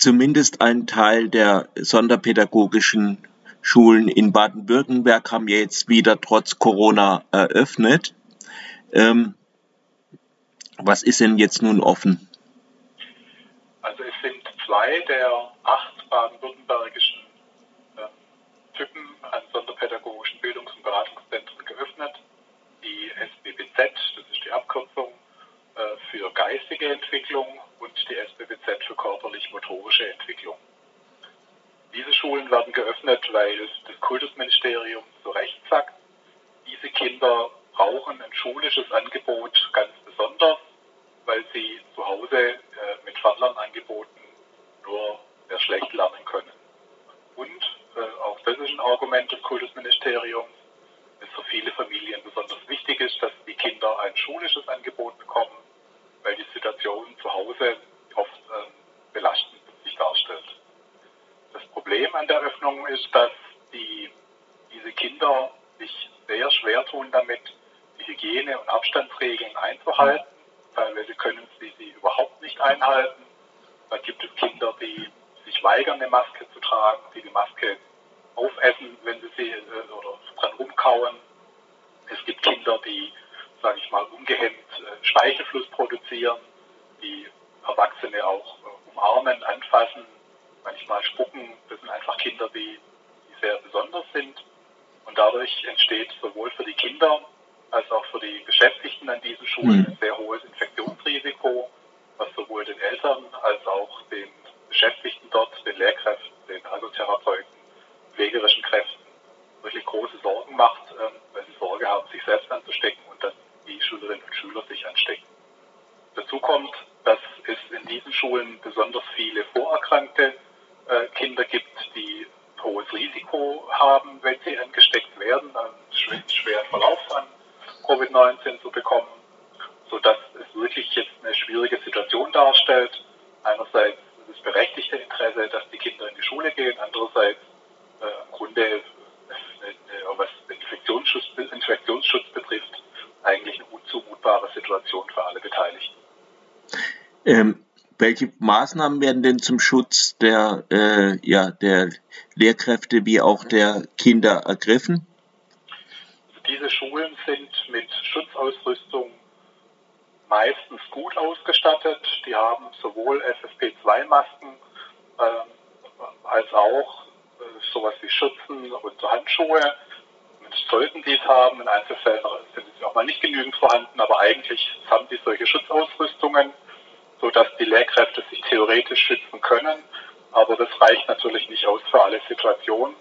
zumindest ein Teil der sonderpädagogischen Schulen in Baden-Württemberg haben jetzt wieder trotz Corona eröffnet. Ähm, was ist denn jetzt nun offen? Also es sind zwei der acht baden-württembergischen äh, Typen an sonderpädagogischen Bildungs- und Beratungszentren geöffnet. Die SBBZ, das ist die Abkürzung äh, für geistige Entwicklung und die SBBZ für körperlich-motorische Entwicklung. Diese Schulen werden geöffnet, weil das Kultusministerium zu Recht sagt, diese Kinder brauchen ein schulisches Angebot ganz besonders, weil sie zu Hause äh, mit Fernlernangeboten nur sehr schlecht lernen können. Und äh, auch das ist ein Argument des Kultusministeriums, es für viele Familien besonders wichtig ist, dass die Kinder ein schulisches Angebot bekommen, weil die Situation zu Hause oft äh, belastend sich darstellt. Das Öffnung ist, dass die, diese Kinder sich sehr schwer tun damit, die Hygiene- und Abstandsregeln einzuhalten. Teilweise können sie sie überhaupt nicht einhalten. Da gibt es Kinder, die sich weigern, eine Maske zu tragen, die die Maske aufessen, wenn sie sie äh, oder dran rumkauen. Es gibt Kinder, die, sage ich mal, ungehemmt äh, Speichelfluss produzieren, die Erwachsene auch äh, umarmen, anfassen, manchmal spucken. Das sind einfach Kinder, die, die sehr besonders sind. Und dadurch entsteht sowohl für die Kinder als auch für die Beschäftigten an diesen Schulen ein sehr hohes Infektionsrisiko, was sowohl den Eltern als auch den Beschäftigten dort, den Lehrkräften, den Ergotherapeuten, pflegerischen Kräften wirklich große Sorgen macht, ähm, weil sie Sorge haben, sich selbst anzustecken und dass die Schülerinnen und Schüler sich anstecken. Dazu kommt, dass es in diesen Schulen besonders viele vorerkrankte äh, Kinder gibt, die hohes Risiko haben, wenn sie angesteckt werden, einen schweren Verlauf an Covid-19 zu bekommen, sodass es wirklich jetzt eine schwierige Situation darstellt. Einerseits das berechtigte Interesse, dass die Kinder in die Schule gehen, andererseits äh, im Grunde, äh, was Infektionsschutz, Infektionsschutz betrifft, eigentlich eine unzumutbare Situation für alle Beteiligten. Ähm, welche Maßnahmen werden denn zum Schutz der, äh, ja, der Lehrkräfte wie auch der Kinder ergriffen? Diese Schulen sind mit Schutzausrüstung meistens gut ausgestattet. Die haben sowohl FFP2-Masken äh, als auch äh, sowas wie Schützen und Handschuhe. Und sollten die es haben, in Einzelfällen sind sie auch mal nicht genügend vorhanden, aber eigentlich haben die solche Schutzausrüstungen sodass die Lehrkräfte sich theoretisch schützen können. Aber das reicht natürlich nicht aus für alle Situationen.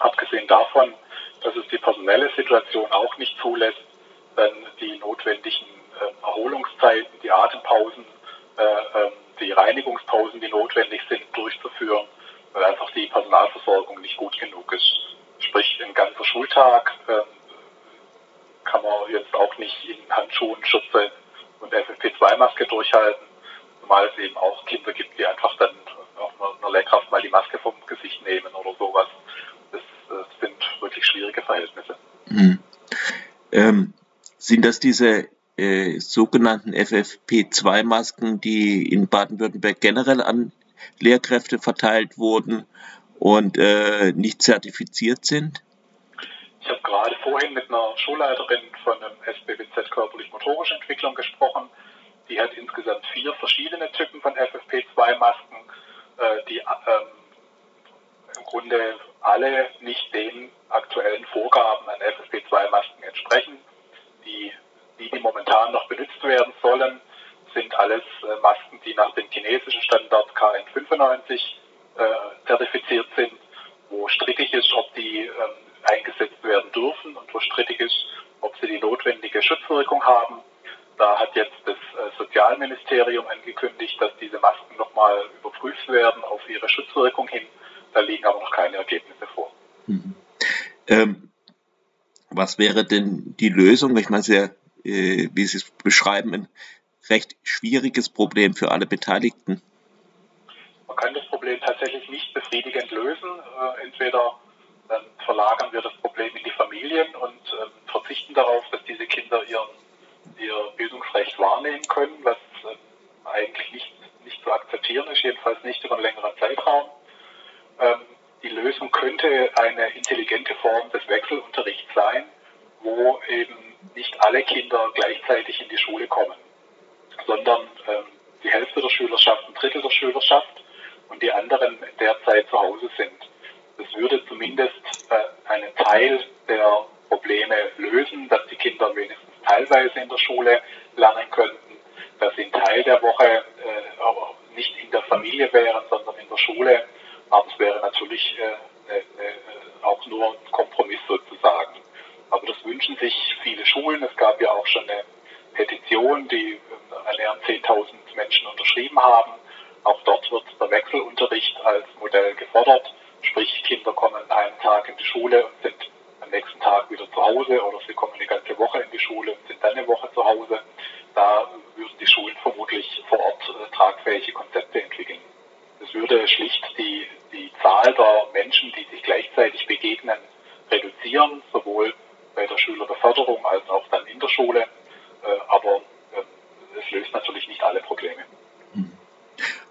Abgesehen davon, dass es die personelle Situation auch nicht zulässt, dann die notwendigen äh, Erholungszeiten, die Atempausen, äh, äh, die Reinigungspausen, die notwendig sind, durchzuführen, weil einfach die Personalversorgung nicht gut genug ist. Sprich, ein ganzer Schultag ähm, kann man jetzt auch nicht in Handschuhen, Schürze und FFP2-Maske durchhalten zumal es eben auch Kinder gibt, die einfach dann auf einer Lehrkraft mal die Maske vom Gesicht nehmen oder sowas. Das, das sind wirklich schwierige Verhältnisse. Hm. Ähm, sind das diese äh, sogenannten FFP2-Masken, die in Baden-Württemberg generell an Lehrkräfte verteilt wurden und äh, nicht zertifiziert sind? Ich habe gerade vorhin mit einer Schulleiterin von einem SBBZ körperlich-motorische Entwicklung gesprochen die hat insgesamt vier verschiedene Typen von FFP2-Masken, äh, die ähm, im Grunde alle nicht den aktuellen Vorgaben an FFP2-Masken entsprechen. Die, die, die momentan noch benutzt werden sollen, sind alles äh, Masken, die nach dem chinesischen Standard KN95 äh, zertifiziert sind, wo strittig ist, ob die ähm, eingesetzt werden dürfen und wo strittig ist, ob sie die notwendige Schutzwirkung haben. Da hat jetzt das äh, Sozialministerium angekündigt, dass diese Masken nochmal überprüft werden auf ihre Schutzwirkung hin. Da liegen aber noch keine Ergebnisse vor. Mhm. Ähm, was wäre denn die Lösung? Ich meine, sehr, äh, wie Sie es beschreiben, ein recht schwieriges Problem für alle Beteiligten. Man kann das Problem tatsächlich nicht befriedigend lösen. Äh, entweder dann verlagern wir das Problem in die Familien und äh, verzichten darauf, dass diese Kinder ihren ihr Bildungsrecht wahrnehmen können, was äh, eigentlich nicht, nicht zu akzeptieren ist, jedenfalls nicht über einen längeren Zeitraum. Ähm, die Lösung könnte eine intelligente Form des Wechselunterrichts sein, wo eben nicht alle Kinder gleichzeitig in die Schule kommen, sondern ähm, die Hälfte der Schülerschaft, ein Drittel der Schülerschaft und die anderen in der Zeit zu Hause sind. Das würde zumindest äh, einen Teil der Probleme lösen, dass die Kinder wenigstens teilweise in der Schule lernen könnten, dass sie einen Teil der Woche äh, nicht in der Familie wären, sondern in der Schule. Aber es wäre natürlich äh, äh, äh auch nur ein Kompromiss sozusagen. Aber das wünschen sich viele Schulen. Es gab ja auch schon eine Petition, die äh, annähernd 10.000 Menschen unterschrieben haben. Auch dort wird der Wechselunterricht als Modell gefordert. Sprich, Kinder kommen einen Tag in die Schule und sind am nächsten Tag wieder zu Hause oder sie kommen eine ganze Woche in die Schule und sind dann eine Woche zu Hause. Da würden die Schulen vermutlich vor Ort äh, tragfähige Konzepte entwickeln. Das würde schlicht die, die Zahl der Menschen, die sich gleichzeitig begegnen, reduzieren, sowohl bei der Schülerbeförderung als auch dann in der Schule. Äh, aber äh, es löst natürlich nicht alle Probleme.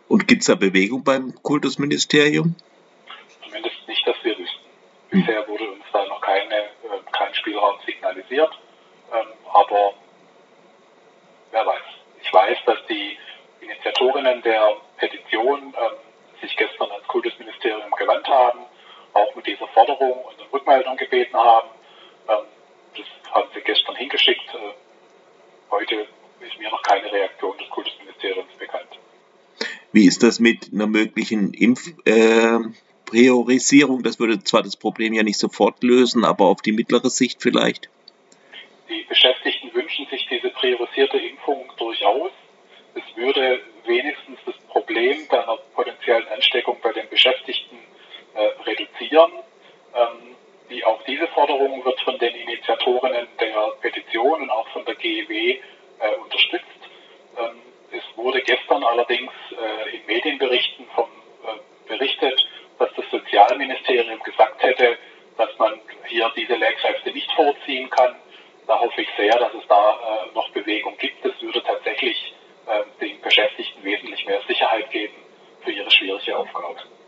Und gibt es da Bewegung beim Kultusministerium? Zumindest nicht, dass wir wüssten. Bisher wurde uns da noch keine, äh, kein Spielraum signalisiert. Ähm, aber wer weiß. Ich weiß, dass die Initiatorinnen der Petition ähm, sich gestern ans Kultusministerium gewandt haben, auch mit dieser Forderung und Rückmeldung gebeten haben. Das haben sie gestern hingeschickt. Äh, heute ist mir noch keine Reaktion des Kultusministeriums bekannt. Wie ist das mit einer möglichen Impfpriorisierung? Äh, das würde zwar das Problem ja nicht sofort lösen, aber auf die mittlere Sicht vielleicht? Die Beschäftigten wünschen sich diese priorisierte Impfung durchaus. Es würde wenigstens das Problem einer potenziellen Ansteckung bei den Beschäftigten äh, reduzieren. Ähm, die, auch diese Forderung wird von den Initiatorinnen der Petition und auch von der GEW äh, unterstützt. Ähm, es wurde gestern allerdings äh, in Medienberichten vom, äh, berichtet, dass das Sozialministerium gesagt hätte, dass man hier diese Lehrkräfte nicht vorziehen kann. Da hoffe ich sehr, dass es da äh, noch Bewegung gibt. Es würde tatsächlich äh, den Beschäftigten wesentlich mehr Sicherheit geben für ihre schwierige Aufgabe.